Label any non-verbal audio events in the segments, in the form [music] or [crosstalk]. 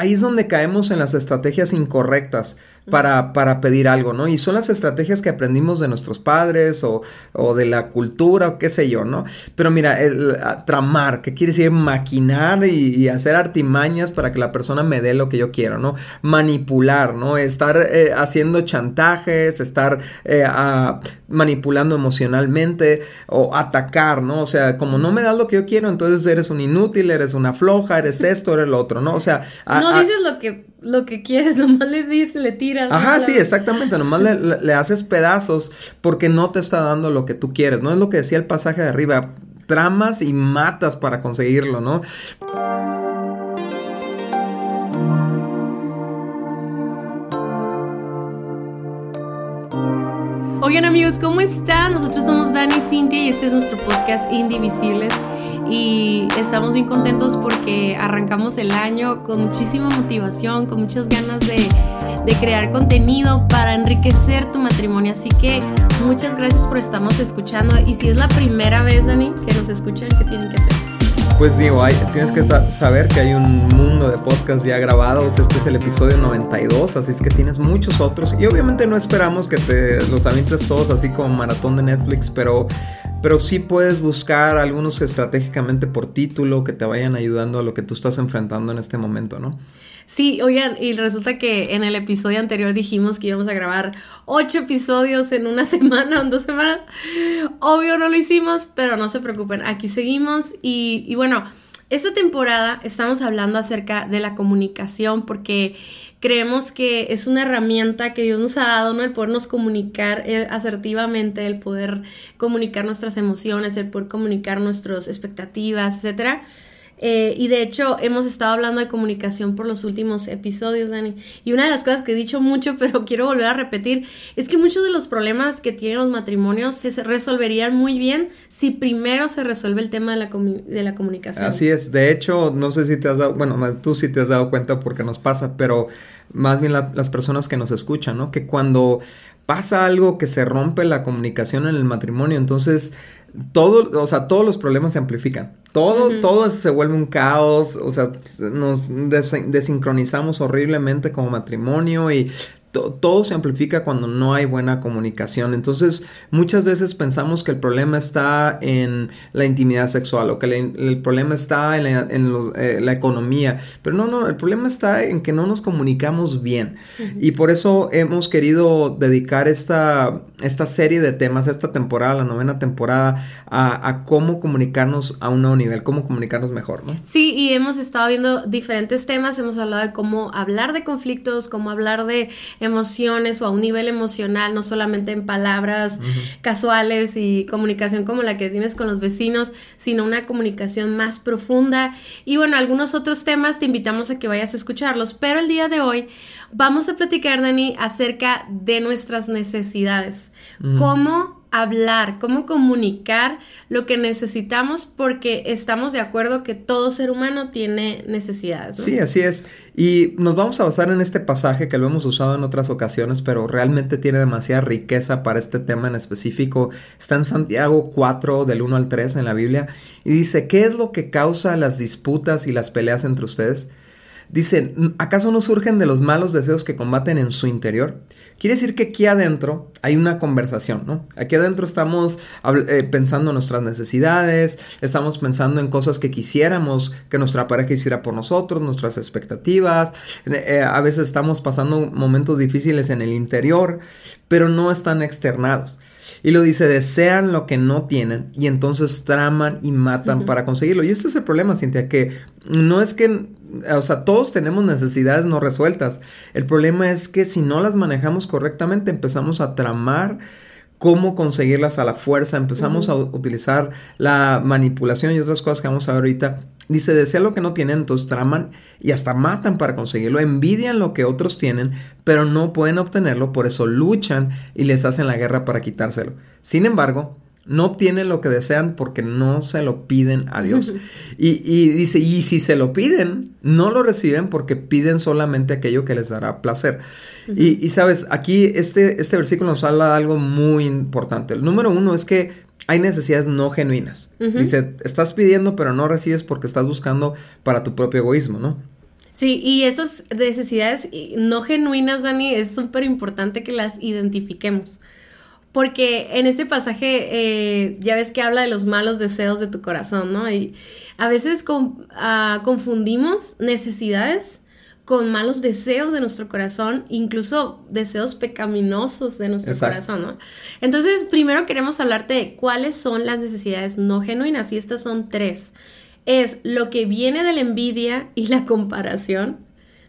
ahí es donde caemos en las estrategias incorrectas para, para pedir algo, ¿no? Y son las estrategias que aprendimos de nuestros padres o, o de la cultura o qué sé yo, ¿no? Pero mira, el, tramar, que quiere decir maquinar y, hacer artimañas para que la persona me dé lo que yo quiero, ¿no? Manipular, ¿no? Estar eh, haciendo chantajes, estar eh, manipulando emocionalmente o atacar, ¿no? O sea, como no me das lo que yo quiero, entonces eres un inútil, eres una floja, eres esto, eres lo otro, ¿no? O sea... no dices lo que, lo que quieres, [laughs] nomás le dices, le tiras. Ajá, sí, exactamente, nomás le, le, haces pedazos porque no te está dando lo que tú quieres, ¿no? Es lo que decía el pasaje de arriba, tramas y matas para conseguirlo, ¿no? Oigan amigos, ¿cómo están? Nosotros somos Dani y Cintia y este es nuestro podcast Indivisibles y estamos bien contentos porque arrancamos el año con muchísima motivación, con muchas ganas de, crear contenido para enriquecer tu matrimonio. Así que muchas gracias por estarnos escuchando y si es la primera vez, Dani, que nos escuchan, ¿qué tienen que hacer? Pues digo, hay, tienes que saber que hay un mundo de podcasts ya grabados. Este es el episodio 92, así es que tienes muchos otros. Y obviamente no esperamos que te los avientes todos así como maratón de Netflix, pero pero sí puedes buscar algunos estratégicamente por título que te vayan ayudando a lo que tú estás enfrentando en este momento, ¿no? Sí, oigan, y resulta que en el episodio anterior dijimos que íbamos a grabar ocho episodios en una [laughs] semana o en dos semanas. Obvio no lo hicimos, pero no se preocupen, aquí seguimos y, y bueno, esta temporada estamos hablando acerca de la comunicación porque creemos que es una herramienta que Dios nos ha dado, ¿no? El podernos comunicar eh, asertivamente, el poder comunicar nuestras emociones, el poder comunicar nuestras expectativas, etcétera. Eh, y de hecho, hemos estado hablando de comunicación por los últimos episodios, Dani. Y una de las cosas que he dicho mucho, [laughs] pero quiero volver a repetir, es que muchos de los problemas que tienen los matrimonios se resolverían muy bien si primero se resuelve el tema de la, de la comunicación. Así es. De hecho, no sé si te has dado, bueno, tú sí te has dado cuenta porque nos pasa, pero más bien las personas que nos escuchan, ¿no? Que cuando pasa algo que se rompe la comunicación en el matrimonio, entonces todo, o sea, todos los problemas se amplifican. Todo, todo se vuelve un caos, o sea, nos desincronizamos horriblemente como matrimonio y todo se amplifica cuando no hay buena comunicación. Entonces, muchas veces pensamos que el problema está en la intimidad sexual o que el problema está en, eh, la, economía. Pero no, no, el problema está en que no nos comunicamos bien. Y por eso hemos querido dedicar esta, esta serie de temas, esta temporada, la novena temporada, a, cómo comunicarnos a un nuevo nivel, cómo comunicarnos mejor, ¿no? Sí, y hemos estado viendo diferentes temas. Hemos hablado de cómo hablar de conflictos, cómo hablar de emociones o a un nivel emocional, no solamente en palabras casuales y comunicación como la que tienes con los vecinos, sino una comunicación más profunda. Y bueno, algunos otros temas te invitamos a que vayas a escucharlos, pero el día de hoy vamos a platicar, Dani, acerca de nuestras necesidades. ¿Cómo hablar, cómo comunicar lo que necesitamos porque estamos de acuerdo que todo ser humano tiene necesidades. Sí, así es. Y nos vamos a basar en este pasaje que lo hemos usado en otras ocasiones, pero realmente tiene demasiada riqueza para este tema en específico. Está en Santiago 4 del 1 al 3 en la Biblia y dice, ¿qué es lo que causa las disputas y las peleas entre ustedes? Dice, ¿acaso no surgen de los malos deseos que combaten en su interior? Quiere decir que aquí adentro hay una conversación, ¿no? Aquí adentro estamos eh, pensando en nuestras necesidades, estamos pensando en cosas que quisiéramos que nuestra pareja hiciera por nosotros, nuestras expectativas. Eh, a veces estamos pasando momentos difíciles en el interior, pero no están externados. Y lo dice, desean lo que no tienen y entonces traman y matan para conseguirlo. Y este es el problema, Cintia, que no es que, o sea, todos tenemos necesidades no resueltas. El problema es que si no las manejamos correctamente, empezamos a tramar cómo conseguirlas a la fuerza, empezamos a utilizar la manipulación y otras cosas que vamos a ver ahorita. Dice, desea lo que no tienen, entonces traman y hasta matan para conseguirlo, envidian lo que otros tienen, pero no pueden obtenerlo, por eso luchan y les hacen la guerra para quitárselo. Sin embargo, no obtienen lo que desean porque no se lo piden a Dios. [laughs] Y, dice, y si se lo piden, no lo reciben porque piden solamente aquello que les dará placer. y, sabes, aquí este, este versículo nos habla de algo muy importante. El número uno es que hay necesidades no genuinas. Dice, estás pidiendo pero no recibes porque estás buscando para tu propio egoísmo, ¿no? Sí, y esas necesidades no genuinas, Dani, es súper importante que las identifiquemos. Porque en este pasaje eh, ya ves que habla de los malos deseos de tu corazón, ¿no? Y a veces ah, confundimos necesidades con malos deseos de nuestro corazón, incluso deseos pecaminosos de nuestro corazón, ¿no? Entonces, primero queremos hablarte de cuáles son las necesidades no genuinas, y estas son tres. Es lo que viene de la envidia y la comparación,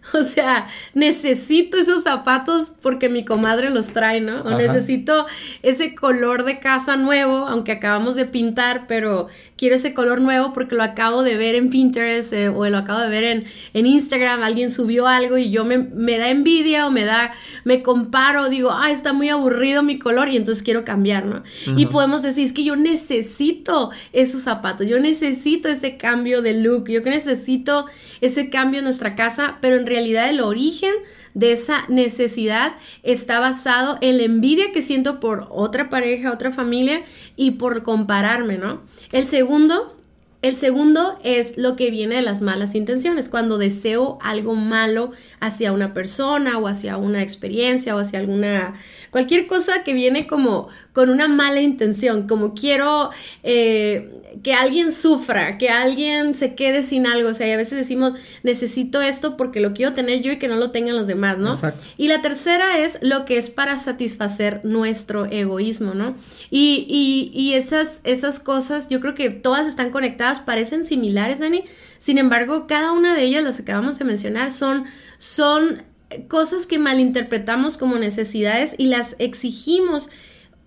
[laughs] O sea, necesito esos zapatos porque mi comadre los trae, ¿no? O necesito ese color de casa nuevo, aunque acabamos de pintar, pero quiero ese color nuevo porque lo acabo de ver en Pinterest eh, o lo acabo de ver en, en, Instagram, alguien subió algo y yo me, me, da envidia o me da, me comparo, digo, ah, está muy aburrido mi color y entonces quiero cambiar, ¿no? Y podemos decir, es que yo necesito esos zapatos, yo necesito ese cambio de look, yo necesito ese cambio en nuestra casa, pero en realidad el origen de esa necesidad está basado en la envidia que siento por otra pareja, otra familia y por compararme, ¿no? El segundo el segundo es lo que viene de las malas intenciones, cuando deseo algo malo hacia una persona o hacia una experiencia o hacia alguna cualquier cosa que viene como con una mala intención, como quiero eh, que alguien sufra, que alguien se quede sin algo, o sea, y a veces decimos, necesito esto porque lo quiero tener yo y que no lo tengan los demás, ¿no? Exacto. Y la tercera es lo que es para satisfacer nuestro egoísmo, ¿no? Y, y, y esas, esas cosas, yo creo que todas están conectadas, parecen similares, Dani, sin embargo, cada una de ellas, las que acabamos de mencionar, son, son cosas que malinterpretamos como necesidades y las exigimos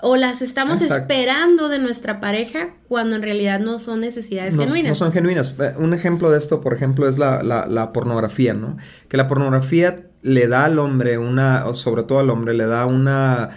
o las estamos esperando de nuestra pareja cuando en realidad no son necesidades genuinas. No son genuinas. Eh, un ejemplo de esto, por ejemplo, es la, la, pornografía, ¿no? Que la pornografía le da al hombre una, o sobre todo al hombre, le da una,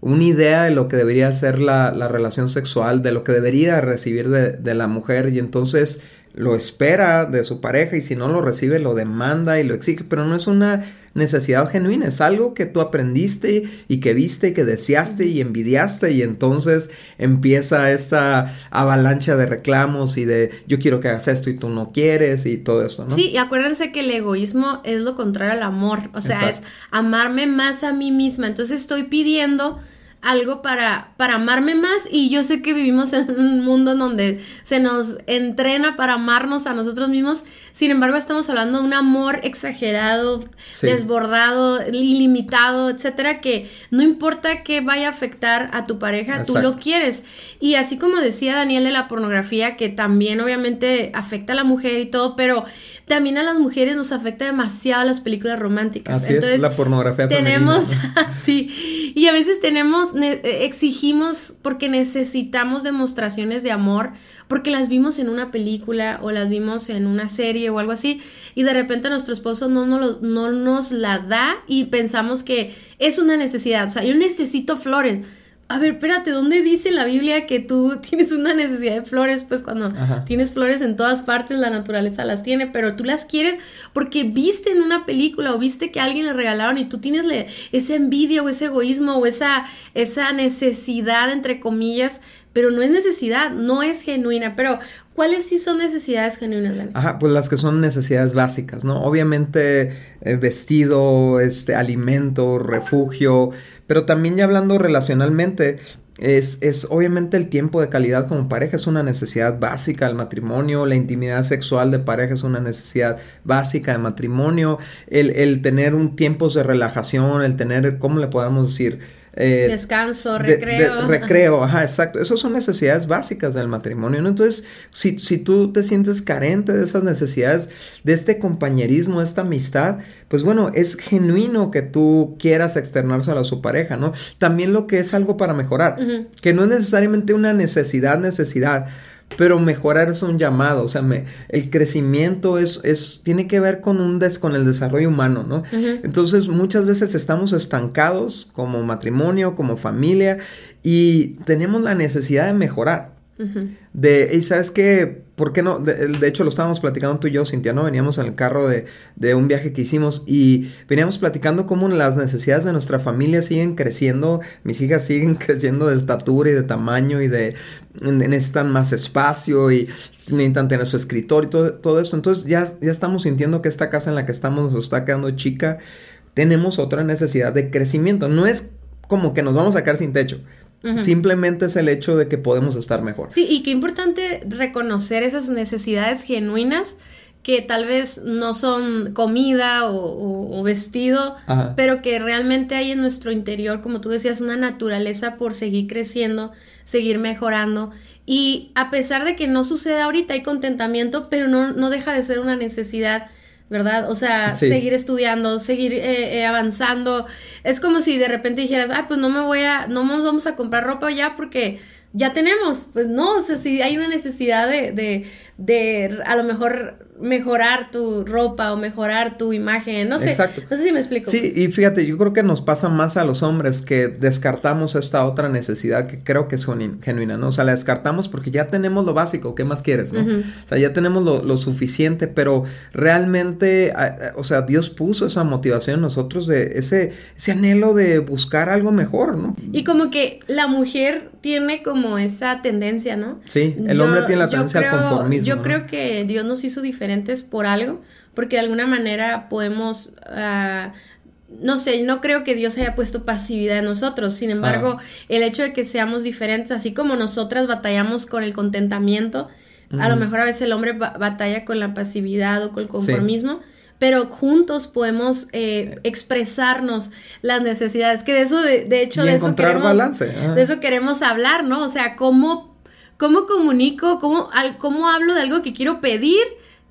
una idea de lo que debería ser la, la relación sexual, de lo que debería recibir de, de la mujer y entonces lo espera de su pareja y si no lo recibe lo demanda y lo exige, pero no es una necesidad genuina, es algo que tú aprendiste y que viste y que deseaste y envidiaste y entonces empieza esta avalancha de reclamos y de yo quiero que hagas esto y tú no quieres y todo eso, ¿no? Sí, y acuérdense que el egoísmo es lo contrario al amor, o sea, es amarme más a mí misma, entonces estoy pidiendo algo para, para amarme más. Y yo sé que vivimos en un mundo en donde se nos entrena para amarnos a nosotros mismos, sin embargo estamos hablando de un amor exagerado, desbordado, ilimitado, etcétera, que no importa que vaya a afectar a tu pareja, tú lo quieres. Y así como decía Daniel de la pornografía, que también obviamente afecta a la mujer y todo, pero también a las mujeres nos afecta demasiado las películas románticas. Así es, la pornografía tenemos, [laughs] sí, y a veces tenemos, exigimos porque necesitamos demostraciones de amor, porque las vimos en una película o las vimos en una serie o algo así, y de repente nuestro esposo no nos, no nos la da y pensamos que es una necesidad, o sea, yo necesito flores a ver, espérate, ¿dónde dice la Biblia que tú [laughs] tienes una necesidad de flores? Pues cuando tienes flores en todas partes, la naturaleza las tiene, pero tú las quieres porque viste en una película o viste que a alguien le regalaron y tú tienes esa envidia o ese egoísmo o esa, esa necesidad, entre comillas, pero no es necesidad, no es genuina. Pero, ¿cuáles sí son necesidades genuinas, Dani? Ajá, pues las que son necesidades básicas, ¿no? Obviamente, eh, vestido, este, alimento, refugio, pero también ya hablando relacionalmente, es, es, obviamente el tiempo de calidad como pareja es una necesidad básica del matrimonio, la intimidad sexual de pareja es una necesidad básica de matrimonio, el, el tener un tiempo de relajación, el tener, ¿cómo le podemos decir? Eh, Descanso, recreo. recreo, [laughs] ajá, exacto. Esas son necesidades básicas del matrimonio. ¿no? Entonces, si, si tú te sientes carente de esas necesidades, de este compañerismo, de esta amistad, pues bueno, es genuino que tú quieras externárselo a su pareja, ¿no? También lo que es algo para mejorar, que no es necesariamente una necesidad, necesidad pero mejorar es un llamado, o sea, el crecimiento es, es, tiene que ver con, un des, con el desarrollo humano, ¿no? Entonces muchas veces estamos estancados como matrimonio, como familia, y tenemos la necesidad de mejorar. De, y sabes qué, ¿por qué no? De, hecho, lo estábamos platicando tú y yo, Cintia, ¿no? Veníamos en el carro de, de, un viaje que hicimos y veníamos platicando cómo las necesidades de nuestra familia siguen creciendo. Mis hijas siguen [laughs] creciendo de estatura y de tamaño y de. necesitan más espacio y necesitan tener su escritorio y todo, todo esto. Entonces, ya, ya estamos sintiendo que esta casa en la que estamos nos está quedando chica. Tenemos otra necesidad de crecimiento. No es como que nos vamos a quedar sin techo Simplemente es el hecho de que podemos estar mejor. Sí, y qué importante reconocer esas necesidades genuinas que tal vez no son comida o, vestido, pero que realmente hay en nuestro interior, como tú decías, una naturaleza por seguir creciendo, seguir mejorando. Y a pesar de que no sucede ahorita, hay contentamiento, pero no, no deja de ser una necesidad ¿verdad? O sea, seguir estudiando, seguir eh, eh, avanzando. Es como si de repente dijeras, ah, pues no me voy a, no nos vamos a comprar ropa ya porque ya tenemos. Pues no, o sea, si hay una necesidad de, de, de a lo mejor mejorar tu ropa o mejorar tu imagen, no sé. Exacto. No sé si me explico. Sí, y fíjate, yo creo que nos pasa más a los hombres que descartamos esta otra necesidad que creo que es genuina, ¿no? O sea, la descartamos porque ya tenemos lo básico, ¿qué más quieres, no? O sea, ya tenemos lo, suficiente, pero realmente, o sea, Dios puso esa motivación en nosotros de ese, ese anhelo de buscar algo mejor, ¿no? Y como que la mujer tiene como esa tendencia, ¿no? Sí, el hombre tiene la tendencia al conformismo. Yo creo que Dios nos hizo diferente por algo, porque de alguna manera podemos... Ah, no sé, no creo que Dios haya puesto pasividad en nosotros. Sin embargo, ah. el hecho de que seamos diferentes, así como nosotras batallamos con el contentamiento, a lo mejor a veces el hombre batalla con la pasividad o con el conformismo. Pero juntos podemos eh, expresarnos las necesidades, que de eso, de, hecho, de eso queremos, balance. De eso queremos hablar, ¿no? O sea, cómo, cómo comunico, cómo, cómo hablo de algo que quiero pedir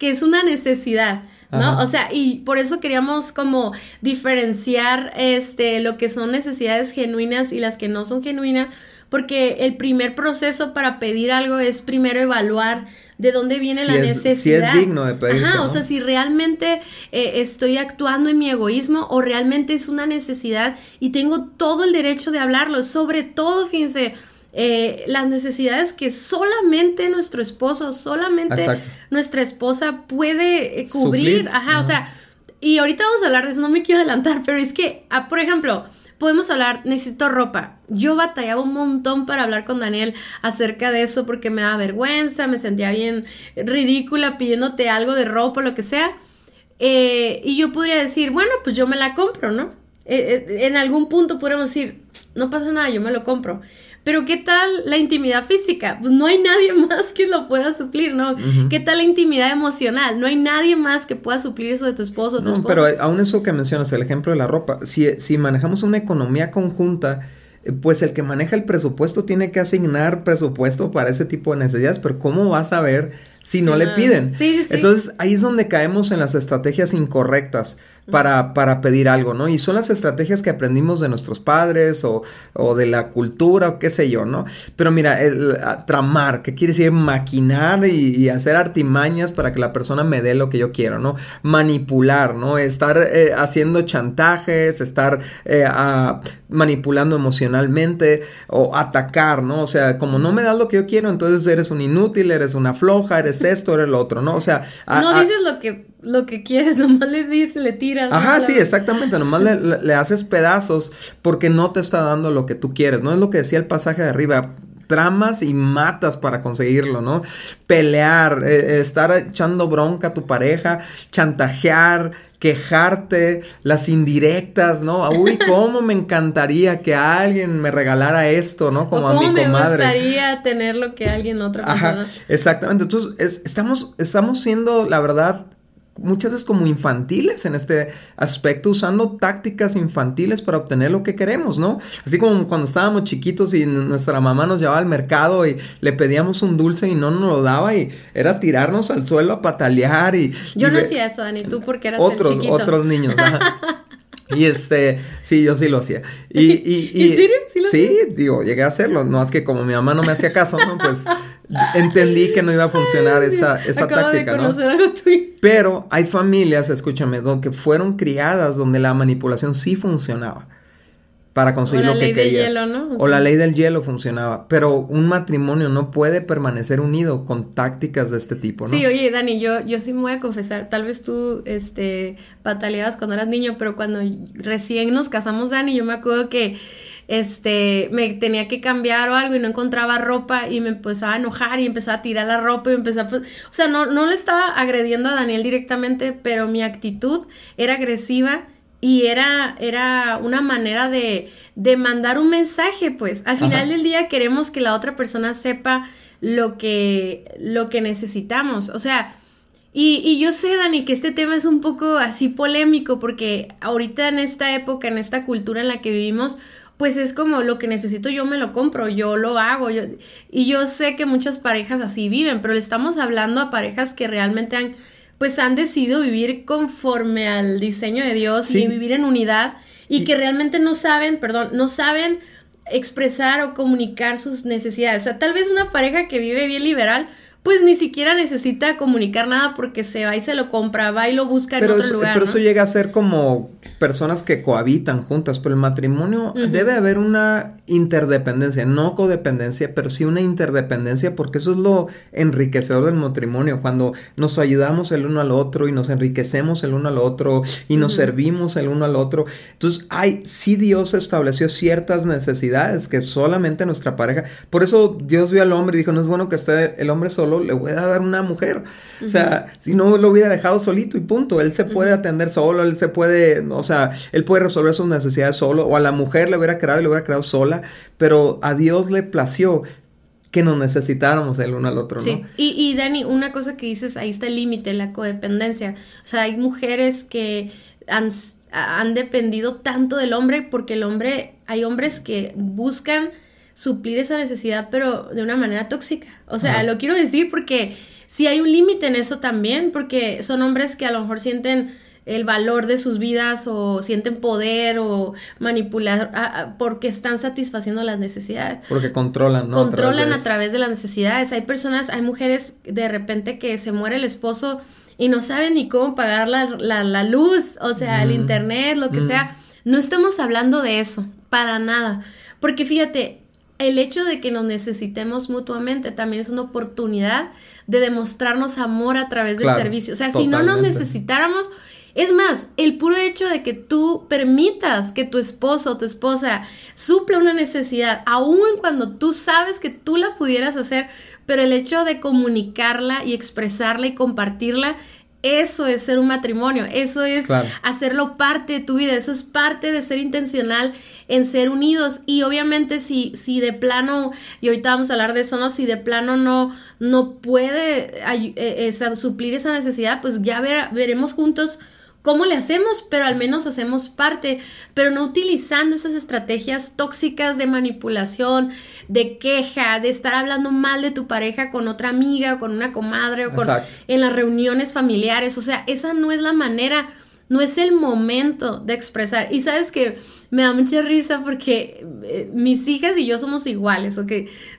que es una necesidad. ¿no? O sea, y por eso queríamos como diferenciar este lo que son necesidades genuinas y las que no son genuinas, porque el primer proceso para pedir algo es primero evaluar de dónde viene la necesidad. Si es digno de pedirse, Ajá, o sea, si realmente eh, estoy actuando en mi egoísmo o realmente es una necesidad y tengo todo el derecho de hablarlo, sobre todo, fíjense, eh, las necesidades que solamente nuestro esposo, solamente nuestra esposa puede eh, cubrir. Ajá, o sea, y ahorita vamos a hablar de eso, no me quiero adelantar, pero es que, ah, por ejemplo, podemos hablar, necesito ropa. Yo batallaba un montón para hablar con Daniel acerca de eso porque me daba vergüenza, me sentía bien ridícula pidiéndote algo de ropa, lo que sea. Eh, y yo podría decir, bueno, pues yo me la compro, ¿no? en algún punto podríamos decir, no pasa nada, yo me lo compro. Pero ¿qué tal la intimidad física? Pues no hay nadie [laughs] más que lo pueda suplir, ¿no? ¿Qué tal la intimidad emocional? No hay nadie más que pueda suplir eso de tu esposo o tu no, Pero aún eso que mencionas, el ejemplo de la ropa, si, si manejamos una economía conjunta, eh, pues el que maneja el presupuesto tiene que asignar presupuesto para ese tipo de necesidades, pero ¿cómo vas a ver si no le piden? Sí, sí, sí. Entonces ahí es donde caemos en las estrategias incorrectas para, para pedir algo, ¿no? Y son las estrategias que aprendimos de nuestros padres o, o de la cultura o qué sé yo, ¿no? Pero mira, el, tramar, ¿qué quiere decir? Maquinar y, hacer artimañas para que la persona me dé lo que yo quiero, ¿no? Manipular, ¿no? Estar eh, haciendo chantajes, estar eh, manipulando emocionalmente o atacar, ¿no? O sea, como no me das lo que yo quiero, entonces eres un inútil, eres una floja, eres esto, eres lo otro, ¿no? O sea... no dices lo que lo que quieres, [laughs] nomás le dices, le tiras. Ajá, sí, exactamente, nomás le, haces pedazos porque no te está dando lo que tú quieres, ¿no? Es lo que decía el pasaje de arriba, tramas y matas para conseguirlo, ¿no? Pelear, eh, estar echando bronca a tu pareja, chantajear, quejarte, las indirectas, ¿no? Uy, [laughs] cómo me encantaría que alguien me regalara esto, ¿no? Como a mi comadre. me gustaría tener lo que alguien otra persona. Ajá, exactamente. Entonces, estamos, estamos siendo, la verdad, muchas veces como infantiles en este aspecto, usando tácticas infantiles para obtener lo que queremos, ¿no? Así como cuando estábamos chiquitos y nuestra mamá nos llevaba al mercado y le pedíamos un dulce y no nos lo daba y era tirarnos al suelo a patalear y... Yo no hacía eso, Dani, tú porque eras otros, el chiquito. Otros niños, [laughs] [laughs] Y este, sí, yo sí lo hacía. Y, y, y ¿En serio? ¿Sí, lo sí digo, llegué a hacerlo. No es que como mi mamá no me hacía caso, ¿no? Pues entendí que no iba a funcionar esa, esa táctica, ¿no? Pero hay familias, escúchame, que fueron criadas donde la manipulación sí funcionaba. Para conseguir O la lo que ley del querías. hielo, ¿no? O la ley del hielo funcionaba. Pero un matrimonio no puede permanecer unido con tácticas de este tipo, ¿no? Sí, oye, Dani, yo, yo sí me voy a confesar, tal vez tú, este, pataleabas cuando eras niño, pero cuando recién nos casamos, Dani, yo me acuerdo que, este, me tenía que cambiar o algo y no encontraba ropa y me empezaba a enojar y empezaba a tirar la ropa y empezaba, pues, o sea, no, no le estaba agrediendo a Daniel directamente, pero mi actitud era agresiva y era, era una manera de, de mandar un mensaje, pues. Al final Ajá. del día queremos que la otra persona sepa lo que, lo que necesitamos. O sea, y, y yo sé, Dani, que este tema es un poco así polémico porque ahorita en esta época, en esta cultura en la que vivimos, pues es como lo que necesito yo me lo compro, yo lo hago. Yo, y yo sé que muchas parejas así viven, pero le estamos hablando a parejas que realmente han pues han decidido vivir conforme al diseño de Dios Sí. y vivir en unidad y, Y- que realmente no saben, perdón, no saben expresar o comunicar sus necesidades. O sea, tal vez una pareja que vive bien liberal, pues ni siquiera necesita comunicar nada porque se va y se lo compra, va y lo busca en Pero, otro eso, lugar. pero ¿no? eso llega a ser como personas que cohabitan juntas, pero el matrimonio debe haber una interdependencia, no codependencia, pero sí una interdependencia, porque eso es lo enriquecedor del matrimonio, cuando nos ayudamos el uno al otro y nos enriquecemos el uno al otro y nos servimos el uno al otro. Entonces, hay, sí Dios estableció ciertas necesidades que solamente nuestra pareja, por eso Dios vio al hombre y dijo, no es bueno que esté el hombre solo, le voy a dar una mujer. O sea, si no lo hubiera dejado solito y punto, él se puede atender solo, él se puede, o sea, él puede resolver sus necesidades solo, o a la mujer le hubiera creado y le hubiera creado sola, pero a Dios le plació que nos necesitáramos el uno al otro, ¿no? Sí, y, y Dani, una cosa que dices, ahí está el límite, la codependencia. O sea, hay mujeres que han, han dependido tanto del hombre porque el hombre, hay hombres que buscan suplir esa necesidad, pero de una manera tóxica. O sea, Ajá. lo quiero decir porque sí hay un límite en eso también, porque son hombres que a lo mejor sienten el valor de sus vidas o sienten poder o manipular ah, ah, porque están satisfaciendo las necesidades Porque controlan, ¿no? controlan de a través de las necesidades. Hay personas, hay mujeres de repente que se muere el esposo y no saben ni cómo pagar la, la- la luz, o sea, el Mm. internet, lo que Mm. sea. No estamos hablando de eso, para nada. Porque fíjate, el hecho de que nos necesitemos mutuamente también es una oportunidad de demostrarnos amor a través del Claro, servicio. O sea, si no nos necesitáramos, es más, el puro hecho de que tú permitas que tu esposo o tu esposa supla una necesidad, aun cuando tú sabes que tú la pudieras hacer, pero el hecho de comunicarla y expresarla y compartirla, eso es ser un matrimonio, eso es Claro. hacerlo parte de tu vida, eso es parte de ser intencional en ser unidos y obviamente si, si de plano, y ahorita vamos a hablar de eso, ¿no? Si de plano no, no puede eh, suplir esa necesidad, pues ya ver- veremos juntos cómo le hacemos, pero al menos hacemos parte, pero no utilizando esas estrategias tóxicas de manipulación, de queja, de estar hablando mal de tu pareja con otra amiga o con una comadre o con, en las reuniones familiares, o sea, esa no es la manera, no es el momento de expresar. Y sabes que me da mucha risa porque eh, mis hijas y yo somos iguales, ¿ok?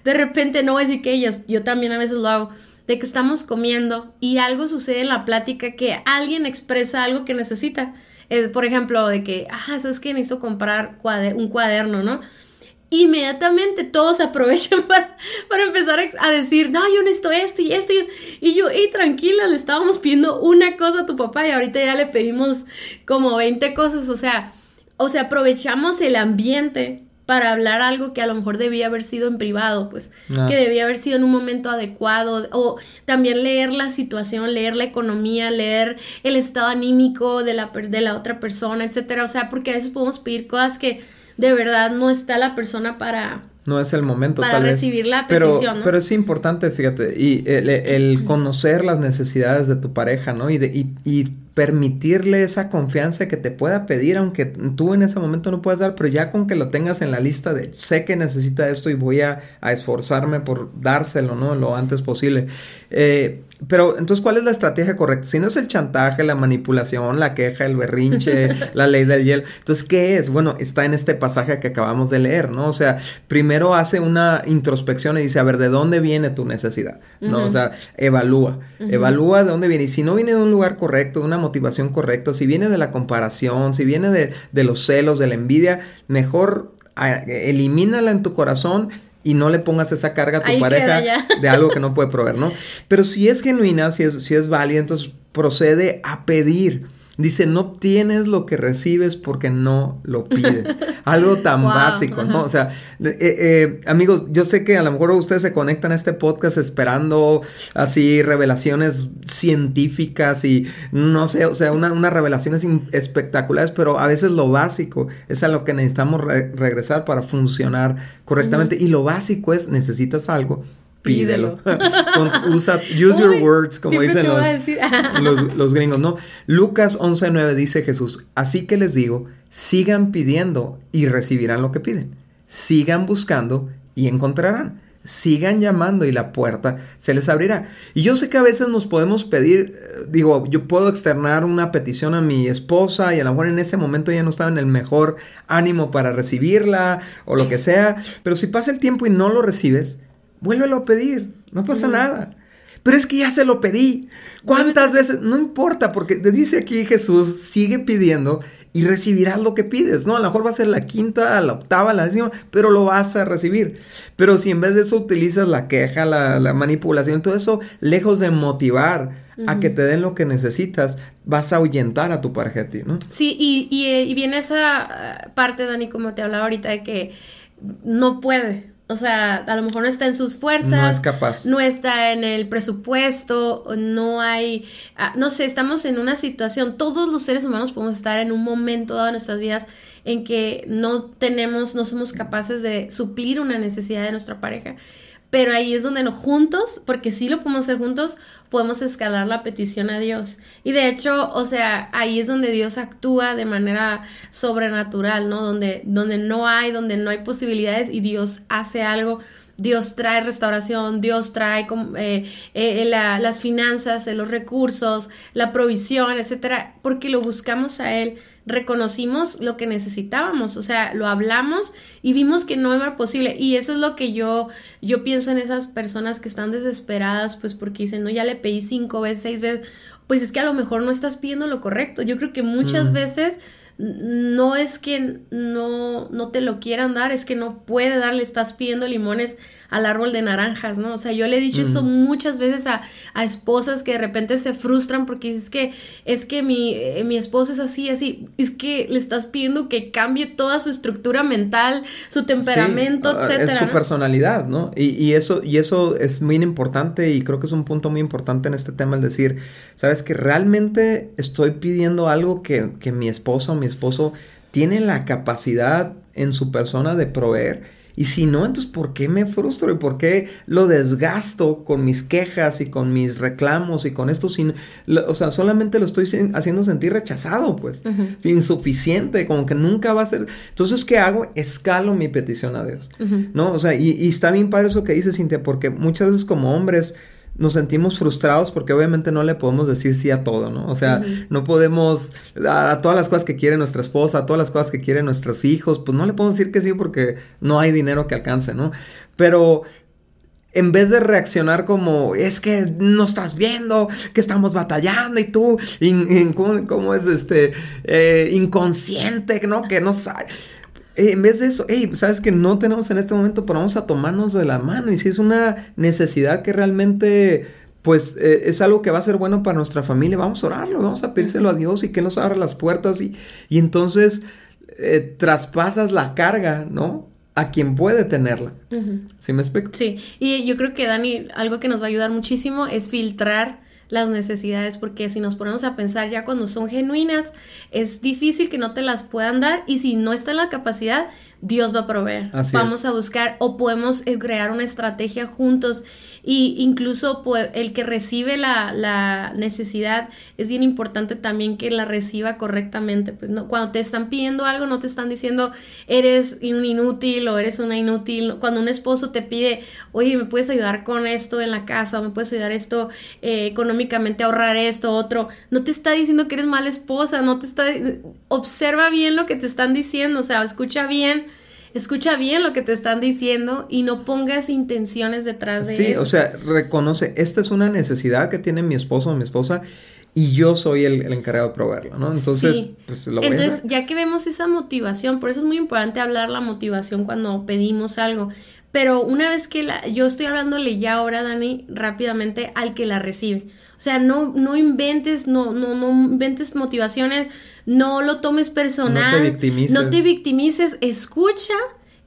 De repente no voy a decir que ellas, yo también a veces lo hago, de que estamos comiendo y algo sucede en la plática que alguien expresa algo que necesita. Por ejemplo, de que, ah, ¿sabes qué? Necesito comprar cuade- un cuaderno, ¿no? Inmediatamente todos aprovechan [laughs] para, para empezar a, a decir, no, yo necesito esto y esto y esto. Y yo, hey, tranquila, le estábamos pidiendo una cosa a tu papá y ahorita ya le pedimos como 20 cosas. O sea, o sea, aprovechamos el ambiente para hablar algo que a lo mejor debía haber sido en privado, pues, Ah. que debía haber sido en un momento adecuado, o también leer la situación, leer la economía, leer el estado anímico de la, de la otra persona, etcétera, o sea, porque a veces podemos pedir cosas que de verdad no está la persona para, No es el momento, para tal vez. recibir la Pero, petición, ¿no? pero es importante, fíjate, y el, el conocer las necesidades de tu pareja, ¿no? Y, de, y, y permitirle esa confianza que te pueda pedir, aunque tú en ese momento no puedas dar, pero ya con que lo tengas en la lista de sé que necesita esto y voy a, esforzarme por dárselo, ¿no? Lo antes posible. Eh, pero entonces, ¿cuál es la estrategia correcta? Si no es el chantaje, la manipulación, la queja, el berrinche, [laughs] la ley del hielo, entonces, ¿qué es? Bueno, está en este pasaje que acabamos de leer, ¿no? O sea, primero hace una introspección y dice, a ver, ¿de dónde viene tu necesidad? ¿No? O sea, evalúa, evalúa de dónde viene. Y si no viene de un lugar correcto, de una motivación correcta, si viene de la comparación, si viene de, de los celos, de la envidia, mejor ah, elimínala en tu corazón y no le pongas esa carga a tu pareja [laughs] de algo que no puede proveer, ¿no? Pero si es genuina, si es, si es válida, entonces procede a pedir. Dice, no tienes lo que recibes porque no lo pides. [laughs] Algo tan básico, ¿no? O sea, eh, eh, amigos, yo sé que a lo mejor ustedes se conectan a este podcast esperando así revelaciones científicas y no sé, o sea, unas revelaciones espectaculares, pero a veces lo básico es a lo que necesitamos regresar para funcionar correctamente. Y lo básico es, necesitas algo, pídelo. [laughs] usa, use your words, como dicen [laughs] los, los, gringos, ¿no? Lucas 11.9 dice Jesús, así que les digo, sigan pidiendo y recibirán lo que piden. Sigan buscando y encontrarán. Sigan llamando y la puerta se les abrirá. Y yo sé que a veces nos podemos pedir, eh, digo, yo puedo externar una petición a mi esposa y a lo mejor en ese momento ya no estaba en el mejor ánimo para recibirla o lo que sea, pero si pasa el tiempo y no lo recibes, vuélvelo a pedir, no pasa nada. Pero es que ya se lo pedí. ¿Cuántas veces? No importa, porque dice aquí Jesús, sigue pidiendo y recibirás lo que pides, ¿no? A lo mejor va a ser la quinta, la octava, la décima, pero lo vas a recibir. Pero si en vez de eso utilizas la queja, la, manipulación, todo eso, lejos de motivar a que te den lo que necesitas, vas a ahuyentar a tu pareja ti, ¿no? Sí, y, y, eh, y viene esa eh, parte, Dani, como te hablaba ahorita, de que no puede, o sea, a lo mejor no está en sus fuerzas. No es capaz. No está en el presupuesto, no hay, ah, no sé, estamos en una situación, todos los seres humanos podemos estar en un momento dado en nuestras vidas en que no tenemos, no somos capaces de suplir una necesidad de nuestra pareja pero ahí es donde no juntos, porque sí lo podemos hacer juntos, podemos escalar la petición a Dios. Y de hecho, o sea, ahí es donde Dios actúa de manera sobrenatural, ¿no? Donde, donde no hay, donde no hay posibilidades y Dios hace algo. Dios trae restauración, Dios trae eh, eh, las finanzas, los recursos, la provisión, etcétera, porque lo buscamos a Él reconocimos lo que necesitábamos, o sea, lo hablamos y vimos que no era posible. Y eso es lo que yo, yo pienso en esas personas que están desesperadas, pues porque dicen, no, ya le pedí cinco veces, seis veces, pues es que a lo mejor no estás pidiendo lo correcto. Yo creo que muchas mm. veces no es que no, no te lo quieran dar, es que no puede darle, estás pidiendo limones al árbol de naranjas, ¿no? O sea, yo le he dicho eso muchas veces a, esposas que de repente se frustran porque es que, es que mi, eh, mi esposo es así, así, es que le estás pidiendo que cambie toda su estructura mental, su temperamento, sí, etcétera. Es su personalidad, ¿no? Y, eso, y eso es muy importante y creo que es un punto muy importante en este tema, el decir, sabes que realmente estoy pidiendo algo que, que mi esposa o mi esposo tiene la capacidad en su persona de proveer y si no, entonces ¿por qué me frustro y por qué lo desgasto con mis quejas y con mis reclamos y con esto sin, o sea, solamente lo estoy haciendo sentir rechazado, pues, insuficiente, como que nunca va a ser. Entonces, ¿qué hago? Escalo mi petición a Dios, ¿no? O sea, y, y, está bien padre eso que dice Cintia, porque muchas veces como hombres nos sentimos frustrados porque obviamente no le podemos decir sí a todo, ¿no? O sea, no podemos a, todas las cosas que quiere nuestra esposa, a todas las cosas que quieren nuestros hijos, pues no le podemos decir que sí porque no hay dinero que alcance, ¿no? Pero en vez de reaccionar como, es que no estás viendo, que estamos batallando y tú, ¿cómo, es este, eh, inconsciente, ¿no? Que no sabe eh, en vez de eso, hey, sabes que no tenemos en este momento, pero vamos a tomarnos de la mano. Y si es una necesidad que realmente, pues, eh, es algo que va a ser bueno para nuestra familia, vamos a orarlo, vamos a pedírselo a Dios y que nos abra las puertas. Y, y entonces eh, traspasas la carga, ¿no? A quien puede tenerla. ¿Sí me explico? Sí, y yo creo que Dani, algo que nos va a ayudar muchísimo es filtrar las necesidades, porque si nos ponemos a pensar ya cuando son genuinas, es difícil que no te las puedan dar y si no está en la capacidad, Dios va a proveer. Así Vamos es. a buscar o podemos eh, crear una estrategia juntos y incluso pues, el que recibe la, la necesidad es bien importante también que la reciba correctamente. Pues no, cuando te están pidiendo algo no te están diciendo eres un inútil o eres una inútil. Cuando un esposo te pide, oye, ¿me puedes ayudar con esto en la casa o me puedes ayudar esto eh, económicamente, ahorrar esto, otro? No te está diciendo que eres mala esposa, no te está... Observa bien lo que te están diciendo, o sea, escucha bien escucha bien lo que te están diciendo y no pongas intenciones detrás de Sí, eso. o sea, reconoce, esta es una necesidad que tiene mi esposo o mi esposa y yo soy el, el encargado de proveerlo, ¿no? Entonces, Sí. pues lo voy Entonces, a ya que vemos esa motivación, por eso es muy importante hablar la motivación cuando pedimos algo. Pero una vez que la, yo estoy hablándole ya ahora, Dani, rápidamente al que la recibe. O sea, no, no inventes, no, no, no inventes motivaciones, no lo tomes personal. No te victimices. No te victimices, escucha.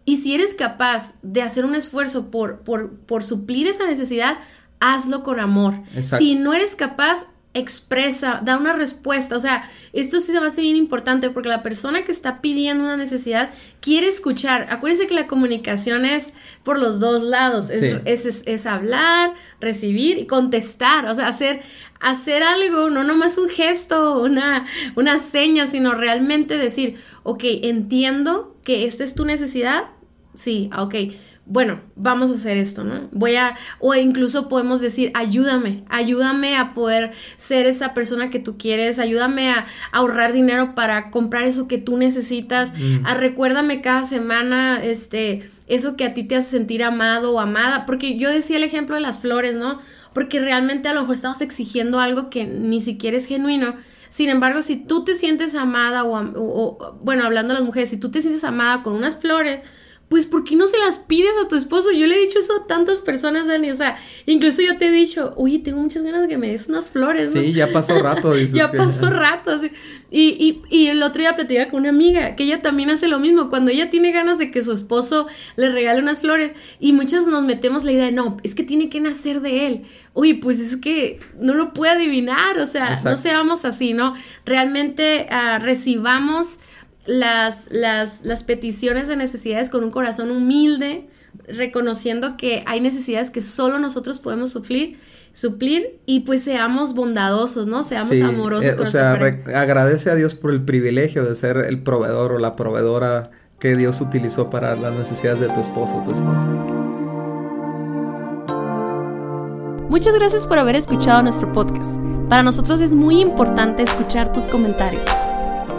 Y si eres capaz de hacer un esfuerzo por, por, por suplir esa necesidad, hazlo con amor. Exacto. Si no eres capaz, expresa, da una respuesta. O sea, esto sí se me hace bien importante porque la persona que está pidiendo una necesidad quiere escuchar. Acuérdense que la comunicación es por los dos lados. Es, Sí. es, es- es hablar, recibir y contestar. O sea, hacer, hacer algo, no nomás un gesto, una, una seña, sino realmente decir, ok, entiendo que esta es tu necesidad. Sí, ah, ok. Bueno, vamos a hacer esto, ¿no? Voy a, o incluso podemos decir, ayúdame, ayúdame a poder ser esa persona que tú quieres, ayúdame a, ahorrar dinero para comprar eso que tú necesitas, Mm. a recuérdame cada semana, este, eso que a ti te hace sentir amado o amada, porque yo decía el ejemplo de las flores, ¿no? Porque realmente a lo mejor estamos exigiendo algo que ni siquiera es genuino. Sin embargo, si tú te sientes amada o, am- o- o- bueno, hablando de las mujeres, si tú te sientes amada con unas flores, pues ¿por qué no se las pides a tu esposo? Yo le he dicho eso a tantas personas, Dani, o sea, incluso yo te he dicho, oye, tengo muchas ganas de que me des unas flores, ¿no? Sí, ya pasó rato, [laughs] dices. ya que- pasó rato. así. Y, y, y el otro día platicaba con una amiga que ella también hace lo mismo. Cuando ella tiene ganas de que su esposo le regale unas flores y muchas nos metemos la idea de no, es que tiene que nacer de él. Uy, pues es que no lo puede adivinar. O sea, no seamos así, ¿no? Realmente ah, recibamos las, las, las peticiones de necesidades con un corazón humilde, reconociendo que hay necesidades que solo nosotros podemos suplir, suplir y pues seamos bondadosos, ¿no? Seamos Sí, amorosos eh, con o sea, agradece a Dios por el privilegio de ser el proveedor o la proveedora que Dios utilizó para las necesidades de tu esposo o tu esposa. Muchas gracias por haber escuchado nuestro podcast. Para nosotros es muy importante escuchar tus comentarios.